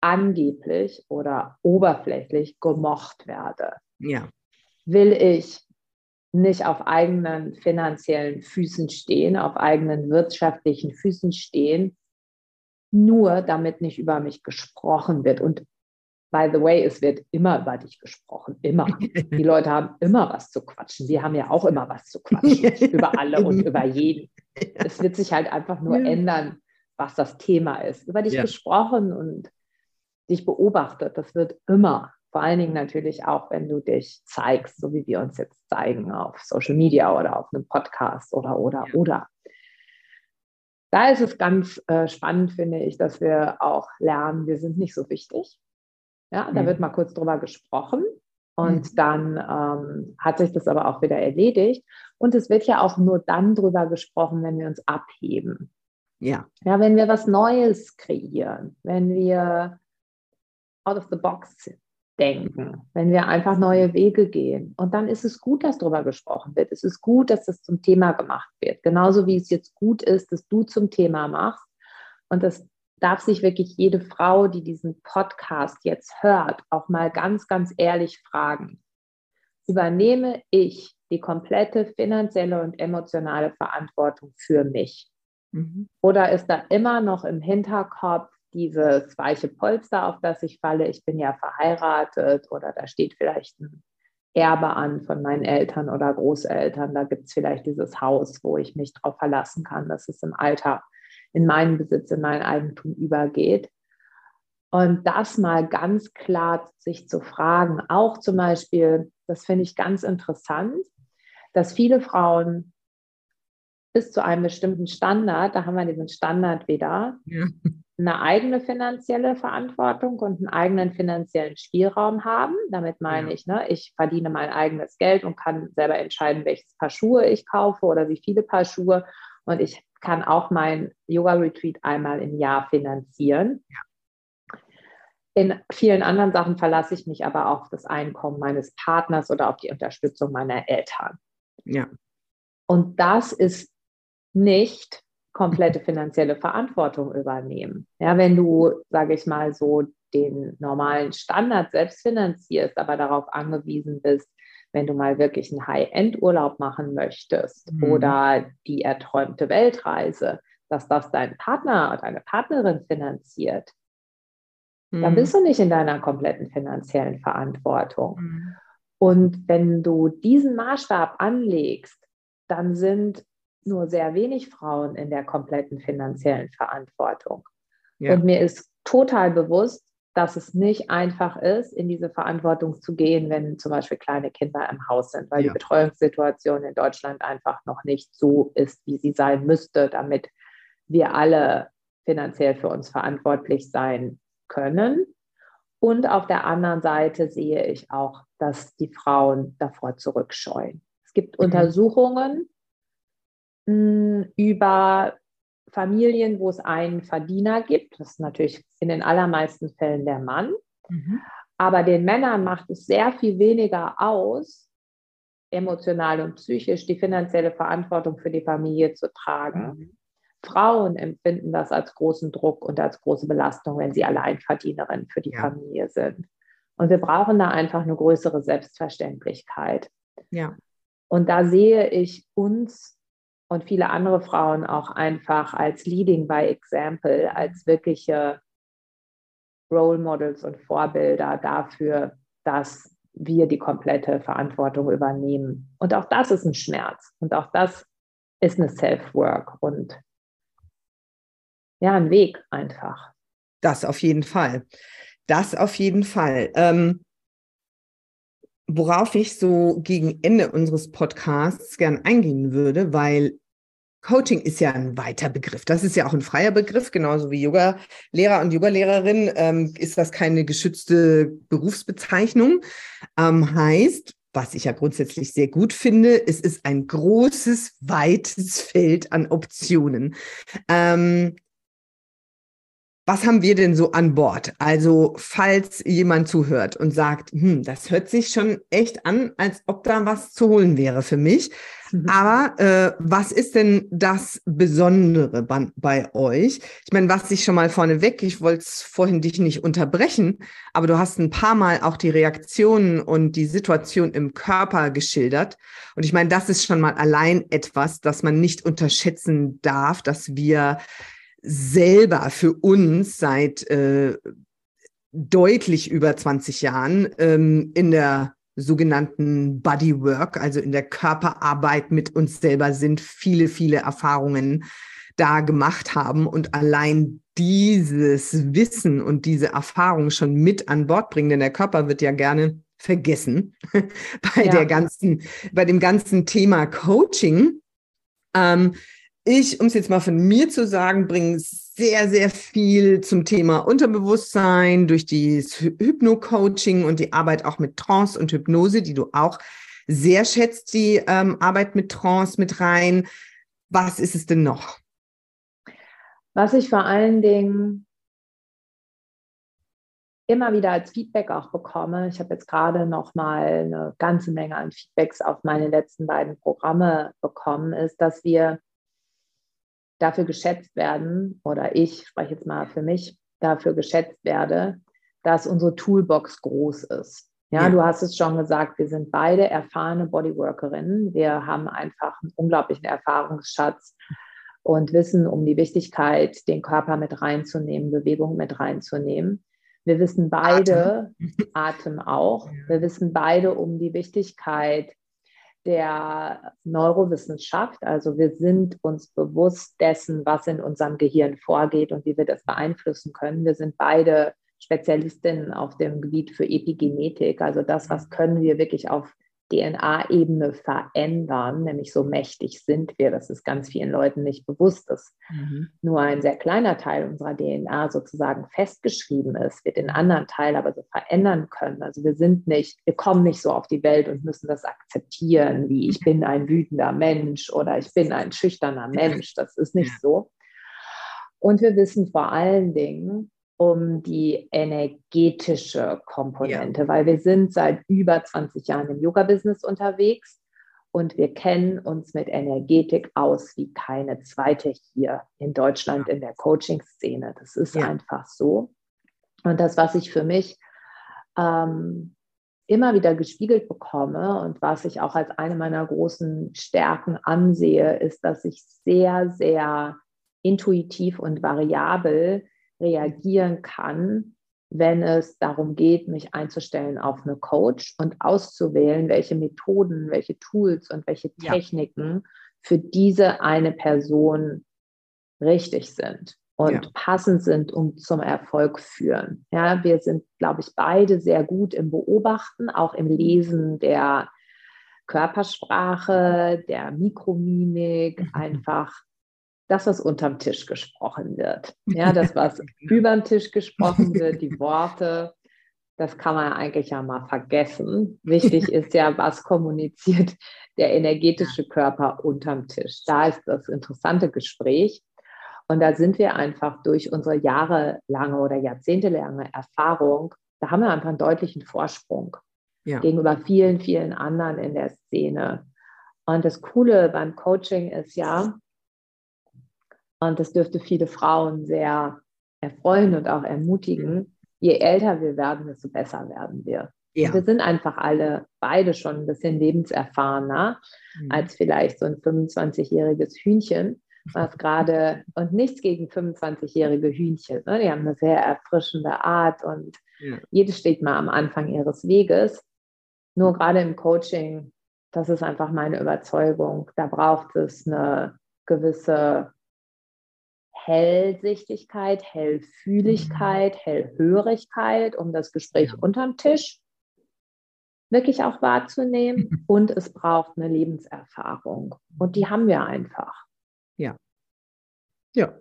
Speaker 2: angeblich oder oberflächlich gemocht werde?
Speaker 1: Ja.
Speaker 2: Will ich nicht auf eigenen finanziellen Füßen stehen, auf eigenen wirtschaftlichen Füßen stehen, nur damit nicht über mich gesprochen wird. Und by the way, es wird immer über dich gesprochen, immer. Die Leute haben immer was zu quatschen. Wir haben ja auch immer was zu quatschen, über alle und über jeden. Es wird sich halt einfach nur ändern, was das Thema ist. Über dich ja. gesprochen und dich beobachtet, das wird immer vor allen Dingen natürlich auch, wenn du dich zeigst, so wie wir uns jetzt zeigen auf Social Media oder auf einem Podcast oder, oder, ja. oder. Da ist es ganz äh, spannend, finde ich, dass wir auch lernen, wir sind nicht so wichtig. Ja, da mhm. wird mal kurz drüber gesprochen und mhm. dann ähm, hat sich das aber auch wieder erledigt. Und es wird ja auch nur dann drüber gesprochen, wenn wir uns abheben.
Speaker 1: Ja.
Speaker 2: Ja, wenn wir was Neues kreieren, wenn wir out of the box sind denken, wenn wir einfach neue Wege gehen. Und dann ist es gut, dass darüber gesprochen wird. Es ist gut, dass das zum Thema gemacht wird. Genauso wie es jetzt gut ist, dass du zum Thema machst. Und das darf sich wirklich jede Frau, die diesen Podcast jetzt hört, auch mal ganz, ganz ehrlich fragen. Übernehme ich die komplette finanzielle und emotionale Verantwortung für mich? Mhm. Oder ist da immer noch im Hinterkopf, dieses weiche Polster, auf das ich falle, ich bin ja verheiratet oder da steht vielleicht ein Erbe an von meinen Eltern oder Großeltern, da gibt es vielleicht dieses Haus, wo ich mich darauf verlassen kann, dass es im Alter in meinen Besitz, in mein Eigentum übergeht. Und das mal ganz klar sich zu fragen, auch zum Beispiel, das finde ich ganz interessant, dass viele Frauen bis zu einem bestimmten Standard, da haben wir diesen Standard wieder, ja. Eine eigene finanzielle Verantwortung und einen eigenen finanziellen Spielraum haben. Damit meine ja. ich, ne, ich verdiene mein eigenes Geld und kann selber entscheiden, welches Paar Schuhe ich kaufe oder wie viele Paar Schuhe. Und ich kann auch mein Yoga-Retreat einmal im Jahr finanzieren. Ja. In vielen anderen Sachen verlasse ich mich aber auf das Einkommen meines Partners oder auf die Unterstützung meiner Eltern.
Speaker 1: Ja.
Speaker 2: Und das ist nicht komplette finanzielle Verantwortung übernehmen. Ja, wenn du, sage ich mal, so den normalen Standard selbst finanzierst, aber darauf angewiesen bist, wenn du mal wirklich einen High-End-Urlaub machen möchtest mhm. oder die erträumte Weltreise, dass das dein Partner oder deine Partnerin finanziert, mhm. dann bist du nicht in deiner kompletten finanziellen Verantwortung. Mhm. Und wenn du diesen Maßstab anlegst, dann sind nur sehr wenig Frauen in der kompletten finanziellen Verantwortung. Ja. Und mir ist total bewusst, dass es nicht einfach ist, in diese Verantwortung zu gehen, wenn zum Beispiel kleine Kinder im Haus sind, weil ja. die Betreuungssituation in Deutschland einfach noch nicht so ist, wie sie sein müsste, damit wir alle finanziell für uns verantwortlich sein können. Und auf der anderen Seite sehe ich auch, dass die Frauen davor zurückscheuen. Es gibt mhm. Untersuchungen, über Familien, wo es einen Verdiener gibt. Das ist natürlich in den allermeisten Fällen der Mann. Mhm. Aber den Männern macht es sehr viel weniger aus, emotional und psychisch die finanzielle Verantwortung für die Familie zu tragen. Mhm. Frauen empfinden das als großen Druck und als große Belastung, wenn sie Alleinverdienerin für die ja. Familie sind. Und wir brauchen da einfach eine größere Selbstverständlichkeit.
Speaker 1: Ja.
Speaker 2: Und da sehe ich uns und viele andere Frauen auch einfach als Leading by Example, als wirkliche Role Models und Vorbilder dafür, dass wir die komplette Verantwortung übernehmen. Und auch das ist ein Schmerz und auch das ist eine Self-Work und ja, ein Weg einfach.
Speaker 1: Das auf jeden Fall. Das auf jeden Fall. Ähm, worauf ich so gegen Ende unseres Podcasts gern eingehen würde, weil Coaching ist ja ein weiter Begriff. Das ist ja auch ein freier Begriff, genauso wie Yoga-Lehrer und Yoga-Lehrerin ähm, ist das keine geschützte Berufsbezeichnung. Ähm, heißt, was ich ja grundsätzlich sehr gut finde, es ist ein großes, weites Feld an Optionen. Ähm, was haben wir denn so an Bord? Also, falls jemand zuhört und sagt, hm, das hört sich schon echt an, als ob da was zu holen wäre für mich. Mhm. Aber äh, was ist denn das Besondere bei, bei euch? Ich meine, was ich schon mal vorneweg, ich wollte vorhin dich nicht unterbrechen, aber du hast ein paar Mal auch die Reaktionen und die Situation im Körper geschildert. Und ich meine, das ist schon mal allein etwas, das man nicht unterschätzen darf, dass wir selber für uns seit äh, deutlich über 20 Jahren ähm, in der sogenannten Bodywork, also in der Körperarbeit mit uns selber sind, viele, viele Erfahrungen da gemacht haben und allein dieses Wissen und diese Erfahrung schon mit an Bord bringen, denn der Körper wird ja gerne vergessen bei ja. der ganzen, bei dem ganzen Thema Coaching. Ähm, ich, um es jetzt mal von mir zu sagen, bringe sehr, sehr viel zum Thema Unterbewusstsein durch das Hypno-Coaching und die Arbeit auch mit Trance und Hypnose, die du auch sehr schätzt, die ähm, Arbeit mit Trance mit rein. Was ist es denn noch?
Speaker 2: Was ich vor allen Dingen immer wieder als Feedback auch bekomme, ich habe jetzt gerade noch mal eine ganze Menge an Feedbacks auf meine letzten beiden Programme bekommen, ist, dass wir dafür geschätzt werden, oder ich spreche jetzt mal für mich, dafür geschätzt werde, dass unsere Toolbox groß ist. Ja, ja, du hast es schon gesagt, wir sind beide erfahrene Bodyworkerinnen. Wir haben einfach einen unglaublichen Erfahrungsschatz und wissen um die Wichtigkeit, den Körper mit reinzunehmen, Bewegung mit reinzunehmen. Wir wissen beide, Atem, Atem auch, wir wissen beide um die Wichtigkeit, der Neurowissenschaft. Also wir sind uns bewusst dessen, was in unserem Gehirn vorgeht und wie wir das beeinflussen können. Wir sind beide Spezialistinnen auf dem Gebiet für Epigenetik. Also das, was können wir wirklich auf DNA-Ebene verändern, nämlich so mächtig sind wir, das ist ganz vielen Leuten nicht bewusst, dass mhm. nur ein sehr kleiner Teil unserer DNA sozusagen festgeschrieben ist, wir den anderen Teil aber so verändern können. Also wir sind nicht, wir kommen nicht so auf die Welt und müssen das akzeptieren, wie ich bin ein wütender Mensch oder ich bin ein schüchterner Mensch. Das ist nicht so. Und wir wissen vor allen Dingen, um die energetische Komponente, ja. weil wir sind seit über 20 Jahren im Yoga-Business unterwegs und wir kennen uns mit Energetik aus wie keine zweite hier in Deutschland in der Coaching-Szene. Das ist ja. einfach so. Und das, was ich für mich ähm, immer wieder gespiegelt bekomme und was ich auch als eine meiner großen Stärken ansehe, ist, dass ich sehr, sehr intuitiv und variabel reagieren kann, wenn es darum geht, mich einzustellen auf eine Coach und auszuwählen, welche Methoden, welche Tools und welche Techniken ja. für diese eine Person richtig sind und ja. passend sind, um zum Erfolg führen. Ja, wir sind, glaube ich, beide sehr gut im Beobachten, auch im Lesen der Körpersprache, der Mikromimik, mhm. einfach das, was unterm Tisch gesprochen wird. Ja, das, was über den Tisch gesprochen wird, die Worte, das kann man eigentlich ja mal vergessen. Wichtig ist ja, was kommuniziert der energetische Körper unterm Tisch. Da ist das interessante Gespräch. Und da sind wir einfach durch unsere jahrelange oder jahrzehntelange Erfahrung, da haben wir einfach einen deutlichen Vorsprung ja. gegenüber vielen, vielen anderen in der Szene. Und das Coole beim Coaching ist ja, und das dürfte viele Frauen sehr erfreuen und auch ermutigen. Je älter wir werden, desto besser werden wir. Ja. wir sind einfach alle beide schon ein bisschen lebenserfahrener mhm. als vielleicht so ein 25-jähriges Hühnchen, was gerade, und nichts gegen 25-jährige Hühnchen, ne? die haben eine sehr erfrischende Art und ja. jedes steht mal am Anfang ihres Weges. Nur gerade im Coaching, das ist einfach meine Überzeugung, da braucht es eine gewisse Hellsichtigkeit, Hellfühligkeit. Hellhörigkeit, um das Gespräch unterm Tisch wirklich auch wahrzunehmen. Und es braucht eine Lebenserfahrung. Und die haben wir einfach.
Speaker 1: Ja. Ja.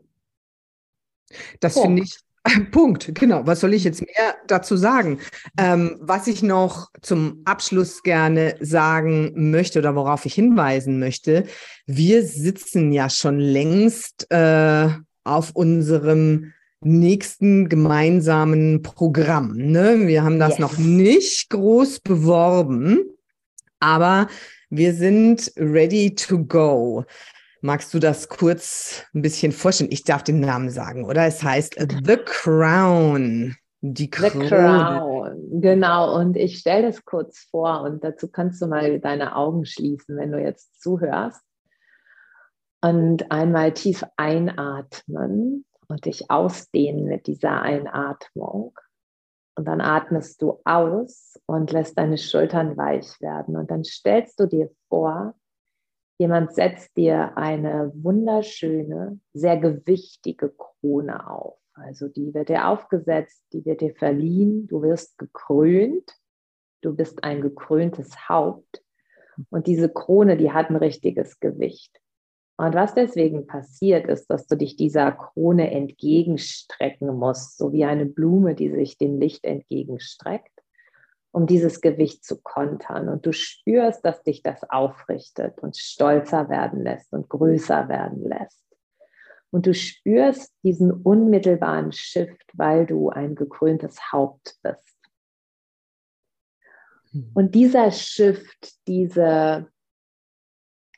Speaker 1: Das finde ich Punkt, genau. Was soll ich jetzt mehr dazu sagen? Ähm, was ich noch zum Abschluss gerne sagen möchte oder worauf ich hinweisen möchte, wir sitzen ja schon längst äh, auf unserem nächsten gemeinsamen Programm. Ne? Wir haben das yes. noch nicht groß beworben, aber wir sind ready to go. Magst du das kurz ein bisschen vorstellen? Ich darf den Namen sagen, oder? Es heißt The Crown.
Speaker 2: Die Krone. The Crown, genau. Und ich stelle das kurz vor und dazu kannst du mal deine Augen schließen, wenn du jetzt zuhörst. Und einmal tief einatmen und dich ausdehnen mit dieser Einatmung. Und dann atmest du aus und lässt deine Schultern weich werden. Und dann stellst du dir vor, jemand setzt dir eine wunderschöne, sehr gewichtige Krone auf. Also die wird dir aufgesetzt, die wird dir verliehen, du wirst gekrönt, du bist ein gekröntes Haupt. Und diese Krone, die hat ein richtiges Gewicht. Und was deswegen passiert, ist, dass du dich dieser Krone entgegenstrecken musst, so wie eine Blume, die sich dem Licht entgegenstreckt, um dieses Gewicht zu kontern. Und du spürst, dass dich das aufrichtet und stolzer werden lässt und größer werden lässt. Und du spürst diesen unmittelbaren Shift, weil du ein gekröntes Haupt bist. Hm. Und dieser Shift, diese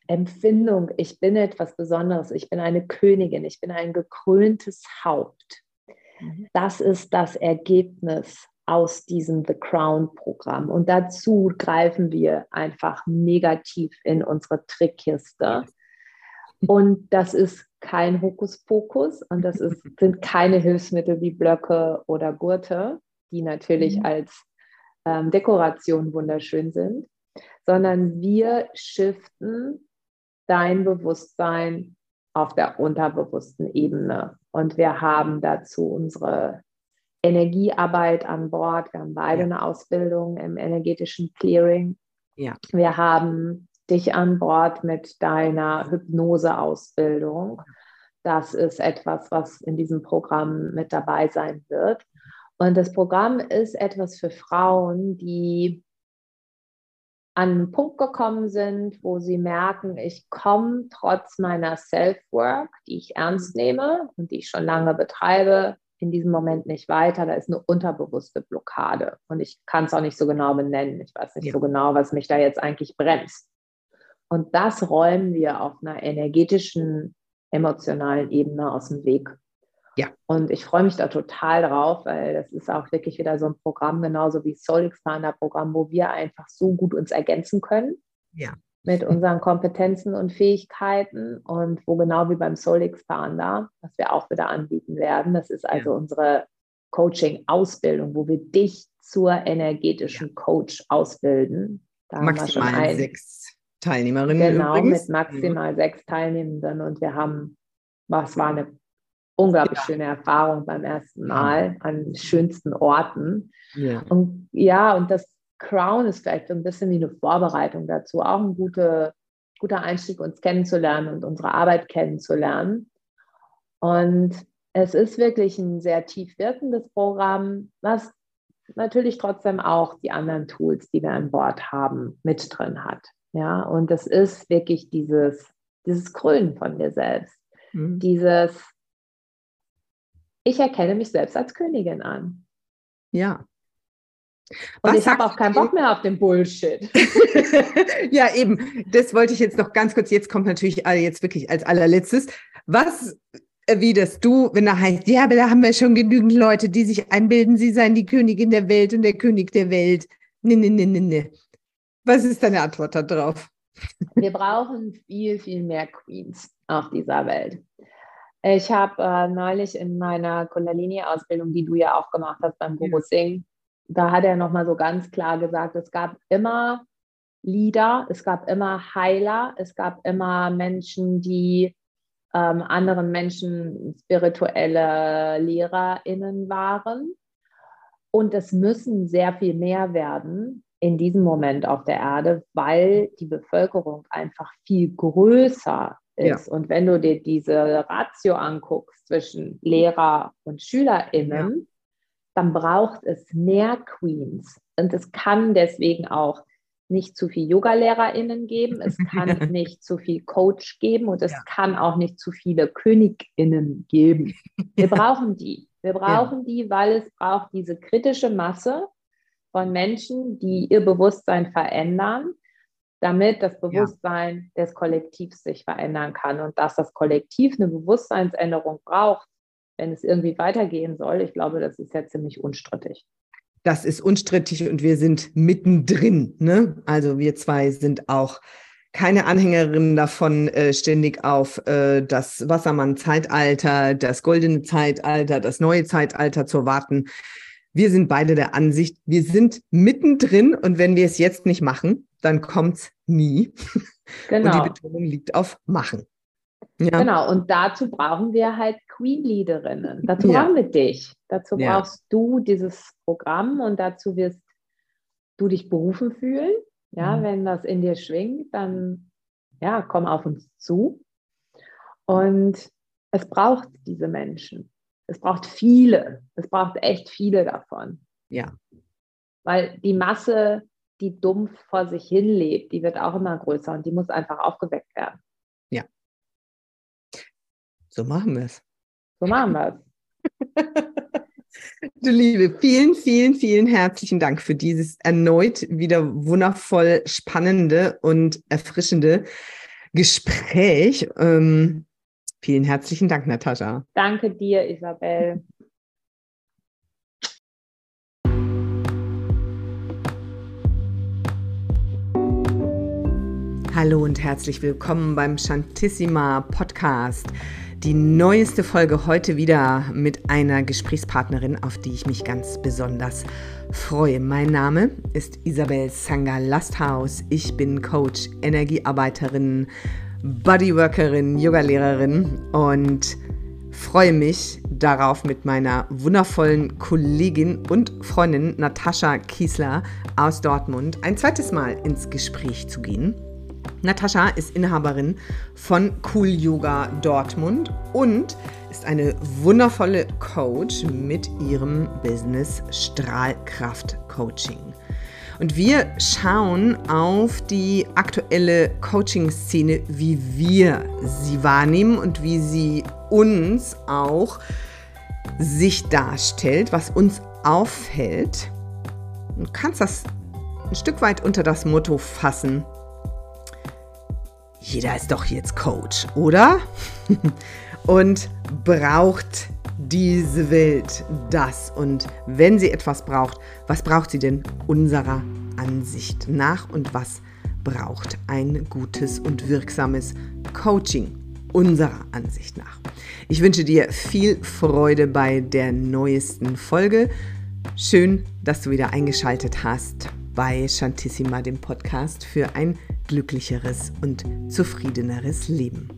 Speaker 2: Empfindung, ich bin etwas Besonderes, ich bin eine Königin, ich bin ein gekröntes Haupt. Mhm. Das ist das Ergebnis aus diesem The Crown-Programm. Und dazu greifen wir einfach negativ in unsere Trickkiste. Und das ist kein Hokuspokus und das ist, sind keine Hilfsmittel wie Blöcke oder Gurte, die natürlich mhm. als ähm, Dekoration wunderschön sind, sondern wir shiften dein Bewusstsein auf der unterbewussten Ebene. Und wir haben dazu unsere Energiearbeit an Bord. Wir haben beide eine Ausbildung im energetischen Clearing. Ja. Wir haben dich an Bord mit deiner Hypnoseausbildung. Das ist etwas, was in diesem Programm mit dabei sein wird. Und das Programm ist etwas für Frauen, die an einen Punkt gekommen sind, wo sie merken, ich komme trotz meiner Self-Work, die ich ernst nehme und die ich schon lange betreibe, in diesem Moment nicht weiter. Da ist eine unterbewusste Blockade. Und ich kann es auch nicht so genau benennen. Ich weiß nicht ja. so genau, was mich da jetzt eigentlich bremst. Und das räumen wir auf einer energetischen, emotionalen Ebene aus dem Weg. Ja. Und ich freue mich da total drauf, weil das ist auch wirklich wieder so ein Programm, genauso wie Soul Expander Programm, wo wir einfach so gut uns ergänzen können. Ja. Mit unseren Kompetenzen und Fähigkeiten und wo genau wie beim Soul Expander, was wir auch wieder anbieten werden. Das ist also ja. unsere Coaching-Ausbildung, wo wir dich zur energetischen ja. Coach ausbilden.
Speaker 1: Da maximal sechs Teilnehmerinnen.
Speaker 2: Genau, übrigens. mit maximal mhm. sechs Teilnehmenden. Und wir haben, was war eine unglaublich ja. schöne Erfahrung beim ersten Mal an schönsten Orten. Ja. Und ja, und das Crown ist vielleicht so ein bisschen wie eine Vorbereitung dazu, auch ein gute, guter Einstieg, uns kennenzulernen und unsere Arbeit kennenzulernen. Und es ist wirklich ein sehr tief wirkendes Programm, was natürlich trotzdem auch die anderen Tools, die wir an Bord haben, mit drin hat. Ja, und es ist wirklich dieses, dieses Krönen von dir selbst. Mhm. Dieses, ich erkenne mich selbst als Königin an.
Speaker 1: Ja.
Speaker 2: Und Was ich habe auch keinen Bock mehr auf den Bullshit.
Speaker 1: ja, eben. Das wollte ich jetzt noch ganz kurz. Jetzt kommt natürlich jetzt wirklich als allerletztes. Was erwiderst du, wenn da heißt, ja, aber da haben wir schon genügend Leute, die sich einbilden, sie seien die Königin der Welt und der König der Welt. Nee, nee, nee, nee, nee. Was ist deine Antwort darauf?
Speaker 2: Wir brauchen viel, viel mehr Queens auf dieser Welt. Ich habe äh, neulich in meiner Kundalini-Ausbildung, die du ja auch gemacht hast beim Guru Singh, da hat er nochmal so ganz klar gesagt, es gab immer Leader, es gab immer Heiler, es gab immer Menschen, die ähm, anderen Menschen spirituelle LehrerInnen waren. Und es müssen sehr viel mehr werden in diesem Moment auf der Erde, weil die Bevölkerung einfach viel größer ist. Ja. Und wenn du dir diese Ratio anguckst zwischen Lehrer und SchülerInnen, ja. dann braucht es mehr Queens. Und es kann deswegen auch nicht zu viel Yoga-LehrerInnen geben, es kann nicht zu viel Coach geben und es ja. kann auch nicht zu viele KönigInnen geben. Wir brauchen die. Wir brauchen die, weil es braucht diese kritische Masse von Menschen, die ihr Bewusstsein verändern, damit das Bewusstsein ja. des Kollektivs sich verändern kann und dass das Kollektiv eine Bewusstseinsänderung braucht, wenn es irgendwie weitergehen soll. Ich glaube, das ist ja ziemlich unstrittig.
Speaker 1: Das ist unstrittig und wir sind mittendrin. Ne? Also wir zwei sind auch keine Anhängerin davon, äh, ständig auf äh, das Wassermann-Zeitalter, das goldene Zeitalter, das neue Zeitalter zu warten. Wir sind beide der Ansicht, wir sind mittendrin und wenn wir es jetzt nicht machen, dann kommt es nie. Genau. Und die Betonung liegt auf machen.
Speaker 2: Ja. Genau, und dazu brauchen wir halt Queen-Leaderinnen. Dazu ja. brauchen wir dich. Dazu ja. brauchst du dieses Programm und dazu wirst du dich berufen fühlen. Ja, mhm. wenn das in dir schwingt, dann ja, komm auf uns zu. Und es braucht diese Menschen. Es braucht viele. Es braucht echt viele davon.
Speaker 1: Ja.
Speaker 2: Weil die Masse die dumpf vor sich hin lebt, die wird auch immer größer und die muss einfach aufgeweckt werden.
Speaker 1: Ja. So machen wir es.
Speaker 2: So machen wir es.
Speaker 1: Du Liebe, vielen, vielen, vielen herzlichen Dank für dieses erneut wieder wundervoll spannende und erfrischende Gespräch. Ähm, vielen herzlichen Dank, Natascha.
Speaker 2: Danke dir, Isabel.
Speaker 1: Hallo und herzlich willkommen beim Shantissima Podcast. Die neueste Folge heute wieder mit einer Gesprächspartnerin, auf die ich mich ganz besonders freue. Mein Name ist Isabel Sanger Lasthaus. Ich bin Coach, Energiearbeiterin, Bodyworkerin, Yogalehrerin und freue mich darauf, mit meiner wundervollen Kollegin und Freundin Natascha Kiesler aus Dortmund ein zweites Mal ins Gespräch zu gehen. Natascha ist Inhaberin von Cool Yoga Dortmund und ist eine wundervolle Coach mit ihrem Business Strahlkraft Coaching. Und wir schauen auf die aktuelle Coaching-Szene, wie wir sie wahrnehmen und wie sie uns auch sich darstellt, was uns auffällt. Du kannst das ein Stück weit unter das Motto fassen, jeder ist doch jetzt Coach, oder? und braucht diese Welt das? Und wenn sie etwas braucht, was braucht sie denn unserer Ansicht nach? Und was braucht ein gutes und wirksames Coaching unserer Ansicht nach? Ich wünsche dir viel Freude bei der neuesten Folge. Schön, dass du wieder eingeschaltet hast bei Shantissima, dem Podcast für ein glücklicheres und zufriedeneres Leben.